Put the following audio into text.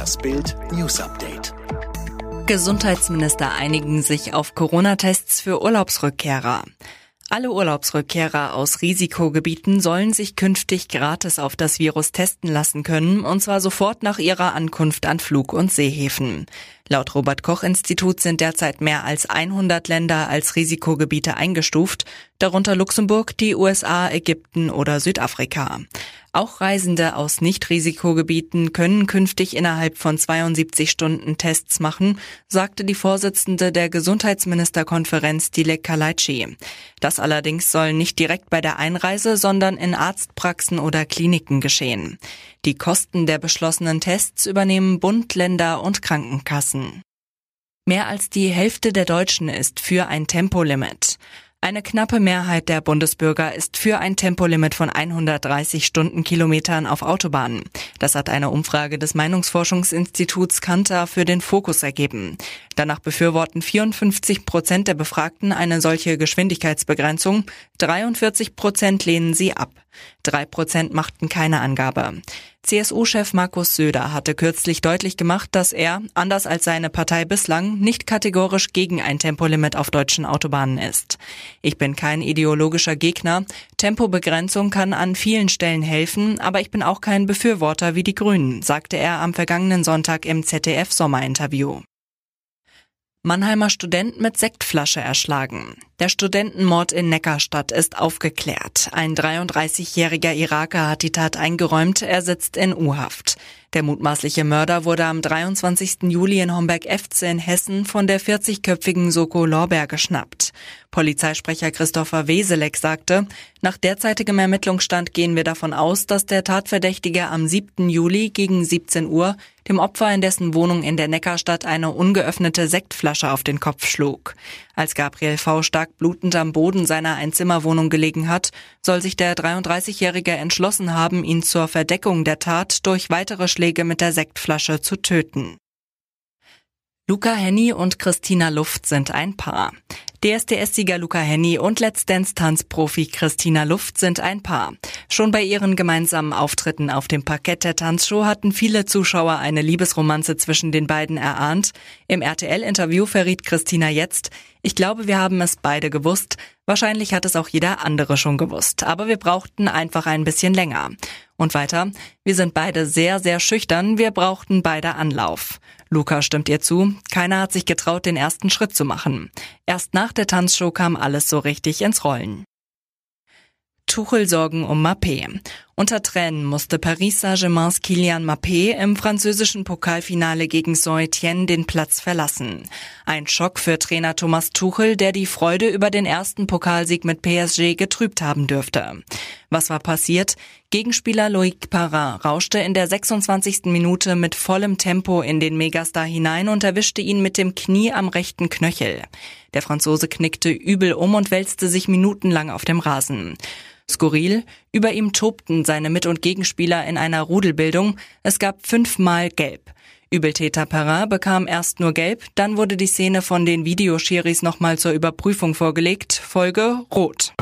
Das Bild News Update. Gesundheitsminister einigen sich auf Corona-Tests für Urlaubsrückkehrer. Alle Urlaubsrückkehrer aus Risikogebieten sollen sich künftig gratis auf das Virus testen lassen können, und zwar sofort nach ihrer Ankunft an Flug- und Seehäfen. Laut Robert Koch Institut sind derzeit mehr als 100 Länder als Risikogebiete eingestuft, darunter Luxemburg, die USA, Ägypten oder Südafrika. Auch Reisende aus Nicht-Risikogebieten können künftig innerhalb von 72 Stunden Tests machen, sagte die Vorsitzende der Gesundheitsministerkonferenz Dilek Kalaitschi. Das allerdings soll nicht direkt bei der Einreise, sondern in Arztpraxen oder Kliniken geschehen. Die Kosten der beschlossenen Tests übernehmen Bund, Länder und Krankenkassen. Mehr als die Hälfte der Deutschen ist für ein Tempolimit. Eine knappe Mehrheit der Bundesbürger ist für ein Tempolimit von 130 Stundenkilometern auf Autobahnen. Das hat eine Umfrage des Meinungsforschungsinstituts Kantar für den Fokus ergeben. Danach befürworten 54 Prozent der Befragten eine solche Geschwindigkeitsbegrenzung, 43 Prozent lehnen sie ab. Drei Prozent machten keine Angabe. CSU-Chef Markus Söder hatte kürzlich deutlich gemacht, dass er, anders als seine Partei bislang, nicht kategorisch gegen ein Tempolimit auf deutschen Autobahnen ist. Ich bin kein ideologischer Gegner. Tempobegrenzung kann an vielen Stellen helfen, aber ich bin auch kein Befürworter wie die Grünen, sagte er am vergangenen Sonntag im ZDF-Sommerinterview. Mannheimer Student mit Sektflasche erschlagen. Der Studentenmord in Neckarstadt ist aufgeklärt. Ein 33-jähriger Iraker hat die Tat eingeräumt, er sitzt in U-Haft. Der mutmaßliche Mörder wurde am 23. Juli in Homberg-Efze in Hessen von der 40-köpfigen Soko Lorbeer geschnappt. Polizeisprecher Christopher Weselek sagte, nach derzeitigem Ermittlungsstand gehen wir davon aus, dass der Tatverdächtige am 7. Juli gegen 17 Uhr dem Opfer in dessen Wohnung in der Neckarstadt eine ungeöffnete Sektflasche auf den Kopf schlug. Als Gabriel V. stark blutend am Boden seiner Einzimmerwohnung gelegen hat, soll sich der 33-Jährige entschlossen haben, ihn zur Verdeckung der Tat durch weitere Schläge mit der Sektflasche zu töten. Luca Henny und Christina Luft sind ein Paar. DSDS-Sieger Luca Henny und Let's Dance-Tanzprofi Christina Luft sind ein Paar. Schon bei ihren gemeinsamen Auftritten auf dem Parkett der Tanzshow hatten viele Zuschauer eine Liebesromanze zwischen den beiden erahnt. Im RTL-Interview verriet Christina jetzt, ich glaube, wir haben es beide gewusst. Wahrscheinlich hat es auch jeder andere schon gewusst. Aber wir brauchten einfach ein bisschen länger. Und weiter, wir sind beide sehr, sehr schüchtern. Wir brauchten beide Anlauf. Luca stimmt ihr zu, keiner hat sich getraut, den ersten Schritt zu machen. Erst nach der Tanzshow kam alles so richtig ins Rollen. Tuchel sorgen um Mappé. Unter Tränen musste Paris Saint-Germains Kylian Mappé im französischen Pokalfinale gegen Saint-Étienne den Platz verlassen. Ein Schock für Trainer Thomas Tuchel, der die Freude über den ersten Pokalsieg mit PSG getrübt haben dürfte. Was war passiert? Gegenspieler Loic Parra rauschte in der 26. Minute mit vollem Tempo in den Megastar hinein und erwischte ihn mit dem Knie am rechten Knöchel. Der Franzose knickte übel um und wälzte sich minutenlang auf dem Rasen. Skurril, über ihm tobten seine Mit- und Gegenspieler in einer Rudelbildung. Es gab fünfmal Gelb. Übeltäter Perrin bekam erst nur Gelb, dann wurde die Szene von den Videoschiris nochmal zur Überprüfung vorgelegt. Folge Rot.